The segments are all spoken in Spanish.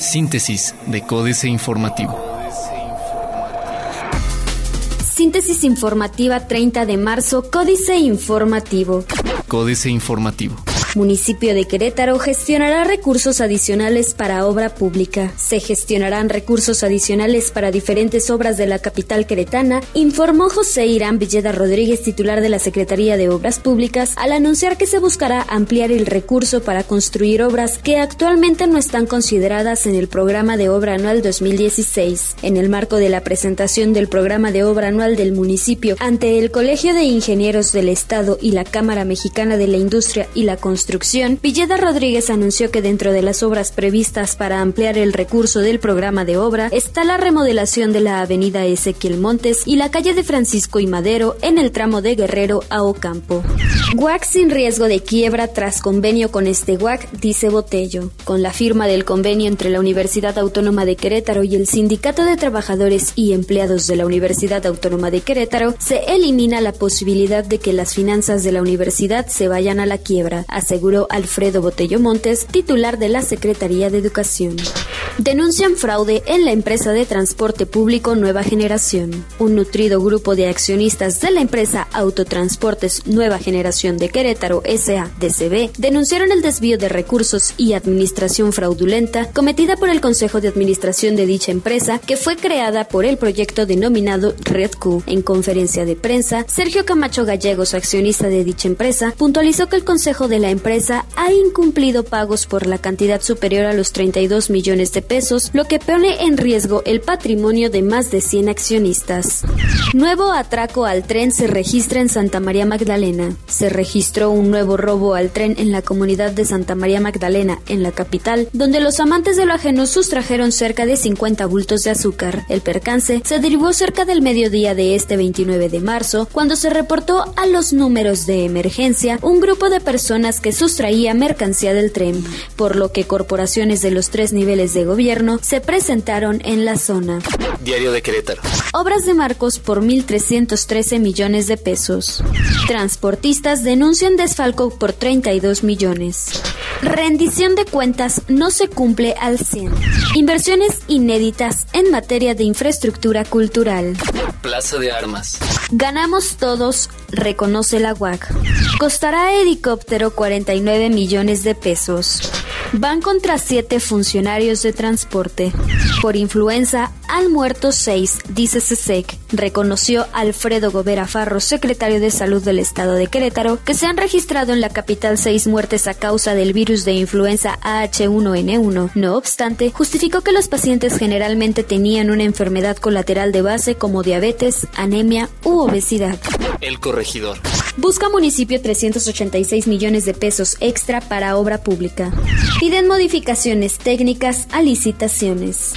Síntesis de Códice Informativo. Síntesis informativa 30 de marzo, Códice Informativo. Códice Informativo. Municipio de Querétaro gestionará recursos adicionales para obra pública. Se gestionarán recursos adicionales para diferentes obras de la capital queretana, informó José Irán Villeda Rodríguez, titular de la Secretaría de Obras Públicas, al anunciar que se buscará ampliar el recurso para construir obras que actualmente no están consideradas en el programa de obra anual 2016. En el marco de la presentación del programa de obra anual del municipio ante el Colegio de Ingenieros del Estado y la Cámara Mexicana de la Industria y la Construcción, construcción, Villeda Rodríguez anunció que dentro de las obras previstas para ampliar el recurso del programa de obra está la remodelación de la avenida Ezequiel Montes y la calle de Francisco y Madero en el tramo de Guerrero a Ocampo. WAC sin riesgo de quiebra tras convenio con este WAC, dice Botello. Con la firma del convenio entre la Universidad Autónoma de Querétaro y el Sindicato de Trabajadores y Empleados de la Universidad Autónoma de Querétaro, se elimina la posibilidad de que las finanzas de la universidad se vayan a la quiebra aseguró Alfredo Botello Montes, titular de la Secretaría de Educación. Denuncian fraude en la empresa de transporte público Nueva Generación. Un nutrido grupo de accionistas de la empresa Autotransportes Nueva Generación de Querétaro SA-DCB denunciaron el desvío de recursos y administración fraudulenta cometida por el Consejo de Administración de dicha empresa, que fue creada por el proyecto denominado Red Q. En conferencia de prensa, Sergio Camacho Gallegos, accionista de dicha empresa, puntualizó que el Consejo de la empresa ha incumplido pagos por la cantidad superior a los 32 millones de pesos, lo que pone en riesgo el patrimonio de más de 100 accionistas. Nuevo atraco al tren se registra en Santa María Magdalena. Se registró un nuevo robo al tren en la comunidad de Santa María Magdalena, en la capital, donde los amantes de lo ajeno sustrajeron cerca de 50 bultos de azúcar. El percance se derivó cerca del mediodía de este 29 de marzo, cuando se reportó a los números de emergencia un grupo de personas que sustraía mercancía del tren, por lo que corporaciones de los tres niveles de gobierno se presentaron en la zona. Diario de Querétaro. Obras de Marcos por 1.313 millones de pesos. Transportistas denuncian desfalco por 32 millones. Rendición de cuentas no se cumple al 100. Inversiones inéditas en materia de infraestructura cultural. Plaza de Armas. Ganamos todos, reconoce la UAC. Costará helicóptero 49 millones de pesos. Van contra siete funcionarios de transporte. Por influenza han muerto seis, dice CESEC. Reconoció Alfredo Gobera Farro, secretario de Salud del Estado de Querétaro, que se han registrado en la capital seis muertes a causa del virus de influenza AH1N1. No obstante, justificó que los pacientes generalmente tenían una enfermedad colateral de base como diabetes, anemia u obesidad. El corregidor. Busca municipio 386 millones de pesos extra para obra pública. Piden modificaciones técnicas a licitaciones.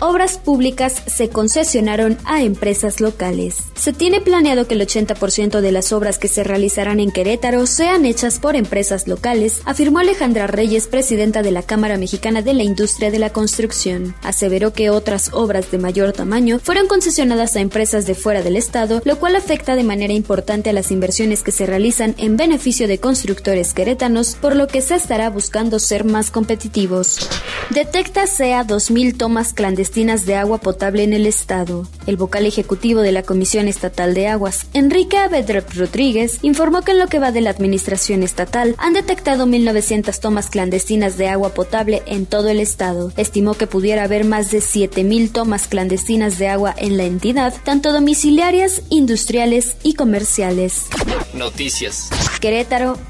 Obras públicas se concesionaron a empresas locales. Se tiene planeado que el 80% de las obras que se realizarán en Querétaro sean hechas por empresas locales, afirmó Alejandra Reyes, presidenta de la Cámara Mexicana de la Industria de la Construcción. Aseveró que otras obras de mayor tamaño fueron concesionadas a empresas de fuera del Estado, lo cual afecta de manera importante a las inversiones que se realizan en beneficio de constructores querétanos, por lo que se estará buscando ser más competitivos. Detecta SEA 2.000 tomas clandestinas de agua potable en el Estado. El vocal ejecutivo de la Comisión Estatal de Aguas, Enrique Avedrep Rodríguez, informó que en lo que va de la administración estatal han detectado 1.900 tomas clandestinas de agua potable en todo el Estado. Estimó que pudiera haber más de 7.000 tomas clandestinas de agua en la entidad, tanto domiciliarias, industriales y comerciales. Noticias.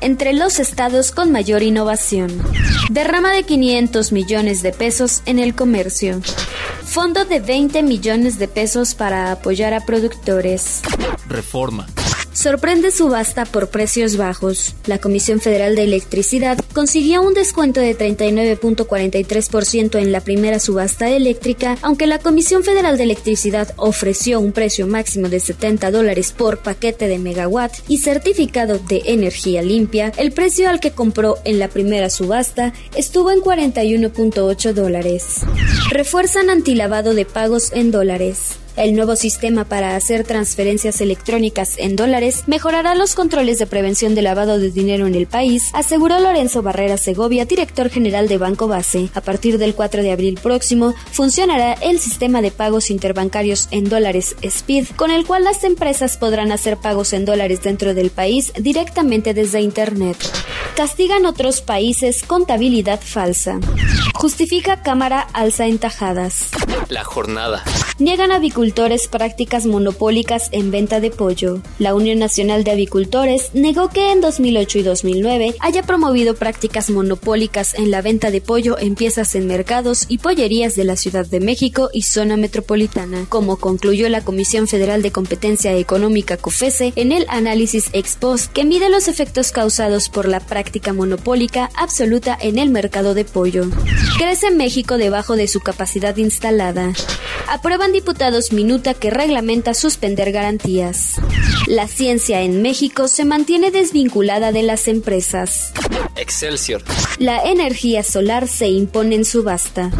Entre los estados con mayor innovación. Derrama de 500 millones de pesos en el comercio. Fondo de 20 millones de pesos para apoyar a productores. Reforma. Sorprende subasta por precios bajos. La Comisión Federal de Electricidad consiguió un descuento de 39.43% en la primera subasta eléctrica, aunque la Comisión Federal de Electricidad ofreció un precio máximo de 70 dólares por paquete de megawatt y certificado de energía limpia, el precio al que compró en la primera subasta estuvo en 41.8 dólares. Refuerzan antilavado de pagos en dólares. El nuevo sistema para hacer transferencias electrónicas en dólares mejorará los controles de prevención de lavado de dinero en el país, aseguró Lorenzo Barrera Segovia, director general de Banco Base. A partir del 4 de abril próximo, funcionará el sistema de pagos interbancarios en dólares SPID, con el cual las empresas podrán hacer pagos en dólares dentro del país directamente desde Internet. Castigan otros países contabilidad falsa. Justifica Cámara alza en tajadas. La jornada. Niegan avicultores prácticas monopólicas en venta de pollo. La Unión Nacional de Avicultores negó que en 2008 y 2009 haya promovido prácticas monopólicas en la venta de pollo en piezas en mercados y pollerías de la Ciudad de México y zona metropolitana, como concluyó la Comisión Federal de Competencia Económica COFESE en el análisis ex post que mide los efectos causados por la práctica monopólica absoluta en el mercado de pollo. Crece México debajo de su capacidad instalada. Aprueban diputados minuta que reglamenta suspender garantías. La ciencia en México se mantiene desvinculada de las empresas. Excelsior. La energía solar se impone en subasta.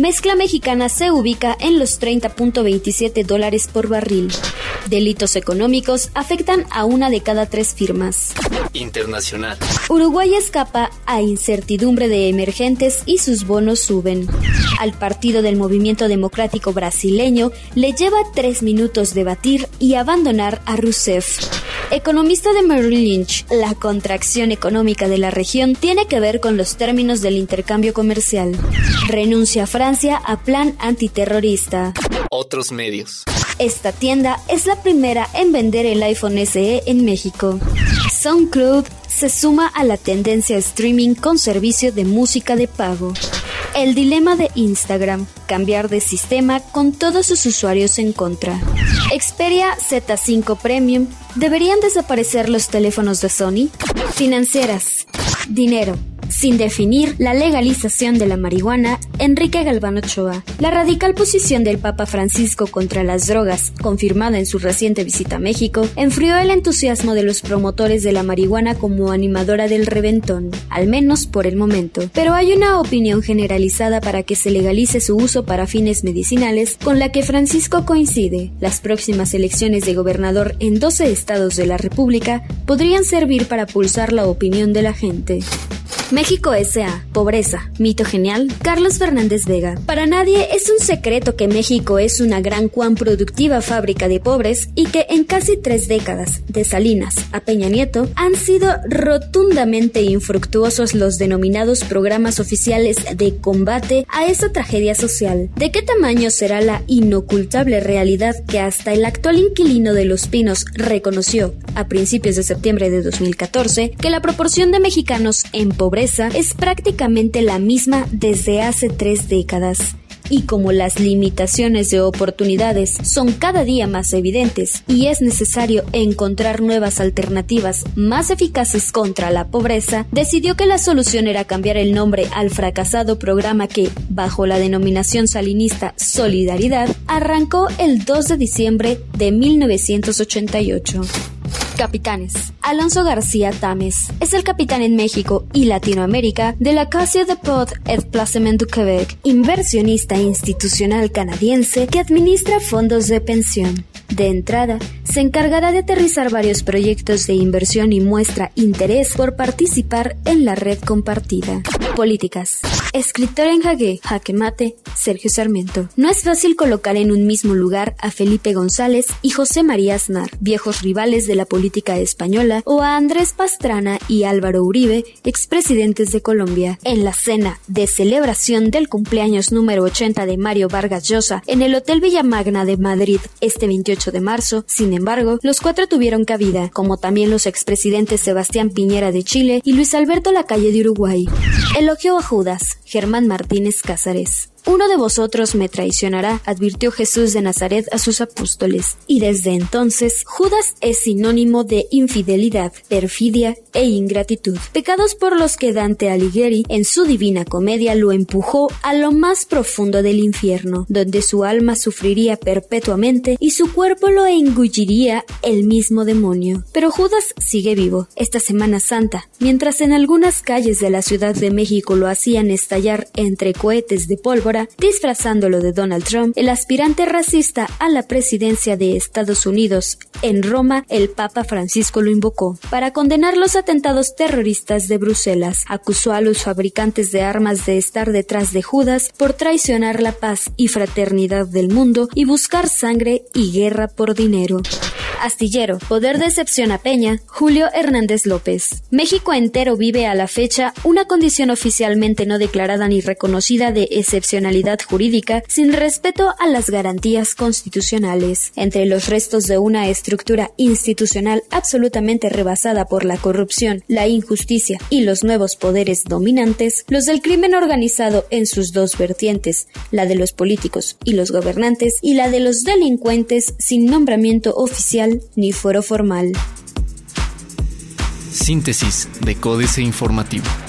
Mezcla mexicana se ubica en los 30.27 dólares por barril. Delitos económicos afectan a una de cada tres firmas. Internacional. Uruguay escapa a incertidumbre de emergentes y sus bonos suben. Al Partido del Movimiento Democrático Brasileño le lleva tres minutos debatir y abandonar a Rousseff. Economista de Merrill Lynch, la contracción económica de la región tiene que ver con los términos del intercambio comercial. Renuncia Francia a plan antiterrorista. Otros medios. Esta tienda es la primera en vender el iPhone SE en México. SoundCloud se suma a la tendencia streaming con servicio de música de pago. El dilema de Instagram, cambiar de sistema con todos sus usuarios en contra. Xperia Z5 Premium, ¿deberían desaparecer los teléfonos de Sony? Financieras. Dinero. Sin definir la legalización de la marihuana, Enrique Galván Ochoa. La radical posición del Papa Francisco contra las drogas, confirmada en su reciente visita a México, enfrió el entusiasmo de los promotores de la marihuana como animadora del reventón, al menos por el momento. Pero hay una opinión generalizada para que se legalice su uso para fines medicinales con la que Francisco coincide. Las próximas elecciones de gobernador en 12 estados de la República podrían servir para pulsar la opinión de la gente. México S.A. Pobreza. Mito genial. Carlos Fernández Vega. Para nadie es un secreto que México es una gran cuán productiva fábrica de pobres y que en casi tres décadas, de Salinas a Peña Nieto, han sido rotundamente infructuosos los denominados programas oficiales de combate a esa tragedia social. ¿De qué tamaño será la inocultable realidad que hasta el actual inquilino de Los Pinos reconoció a principios de septiembre de 2014 que la proporción de mexicanos en pobreza es prácticamente la misma desde hace tres décadas. Y como las limitaciones de oportunidades son cada día más evidentes y es necesario encontrar nuevas alternativas más eficaces contra la pobreza, decidió que la solución era cambiar el nombre al fracasado programa que, bajo la denominación salinista Solidaridad, arrancó el 2 de diciembre de 1988. Capitanes. Alonso García Tames es el capitán en México y Latinoamérica de la Casa de Pot et Placement du Québec, inversionista institucional canadiense que administra fondos de pensión. De entrada, se encargará de aterrizar varios proyectos de inversión y muestra interés por participar en la red compartida. Políticas. Escritor en jaque, jaque mate, Sergio Sarmiento. No es fácil colocar en un mismo lugar a Felipe González y José María Aznar, viejos rivales de la política española, o a Andrés Pastrana y Álvaro Uribe, expresidentes de Colombia. En la cena de celebración del cumpleaños número 80 de Mario Vargas Llosa en el Hotel Villamagna de Madrid este 28 de marzo, sin embargo, los cuatro tuvieron cabida, como también los expresidentes Sebastián Piñera de Chile y Luis Alberto Lacalle de Uruguay. Elogió a Judas, Germán Martínez Cázares. Uno de vosotros me traicionará, advirtió Jesús de Nazaret a sus apóstoles, y desde entonces Judas es sinónimo de infidelidad, perfidia e ingratitud, pecados por los que Dante Alighieri en su Divina Comedia lo empujó a lo más profundo del infierno, donde su alma sufriría perpetuamente y su cuerpo lo engulliría el mismo demonio. Pero Judas sigue vivo. Esta Semana Santa, mientras en algunas calles de la Ciudad de México lo hacían estallar entre cohetes de pólvora, ahora, disfrazándolo de Donald Trump, el aspirante racista a la presidencia de Estados Unidos. En Roma, el Papa Francisco lo invocó para condenar los atentados terroristas de Bruselas. Acusó a los fabricantes de armas de estar detrás de Judas por traicionar la paz y fraternidad del mundo y buscar sangre y guerra por dinero. Astillero, poder de excepción a Peña, Julio Hernández López. México entero vive a la fecha una condición oficialmente no declarada ni reconocida de excepcionalidad jurídica sin respeto a las garantías constitucionales. Entre los restos de una estructura institucional absolutamente rebasada por la corrupción, la injusticia y los nuevos poderes dominantes, los del crimen organizado en sus dos vertientes, la de los políticos y los gobernantes y la de los delincuentes sin nombramiento oficial ni foro formal. Síntesis de Códice Informativo.